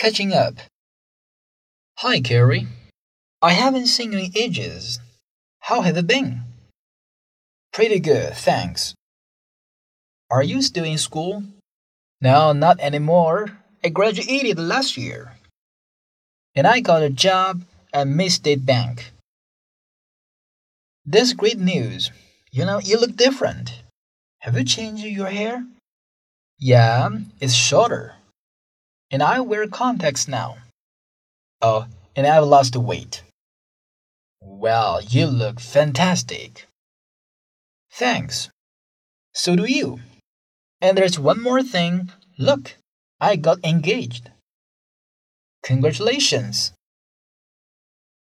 Catching up. Hi, Carrie. I haven't seen you in ages. How have you been? Pretty good, thanks. Are you still in school? No, not anymore. I graduated last year. And I got a job at Midstate Bank. That's great news. You know, you look different. Have you changed your hair? Yeah, it's shorter. And I wear contacts now. Oh, and I've lost weight. Well, you look fantastic. Thanks. So do you. And there's one more thing. Look, I got engaged. Congratulations.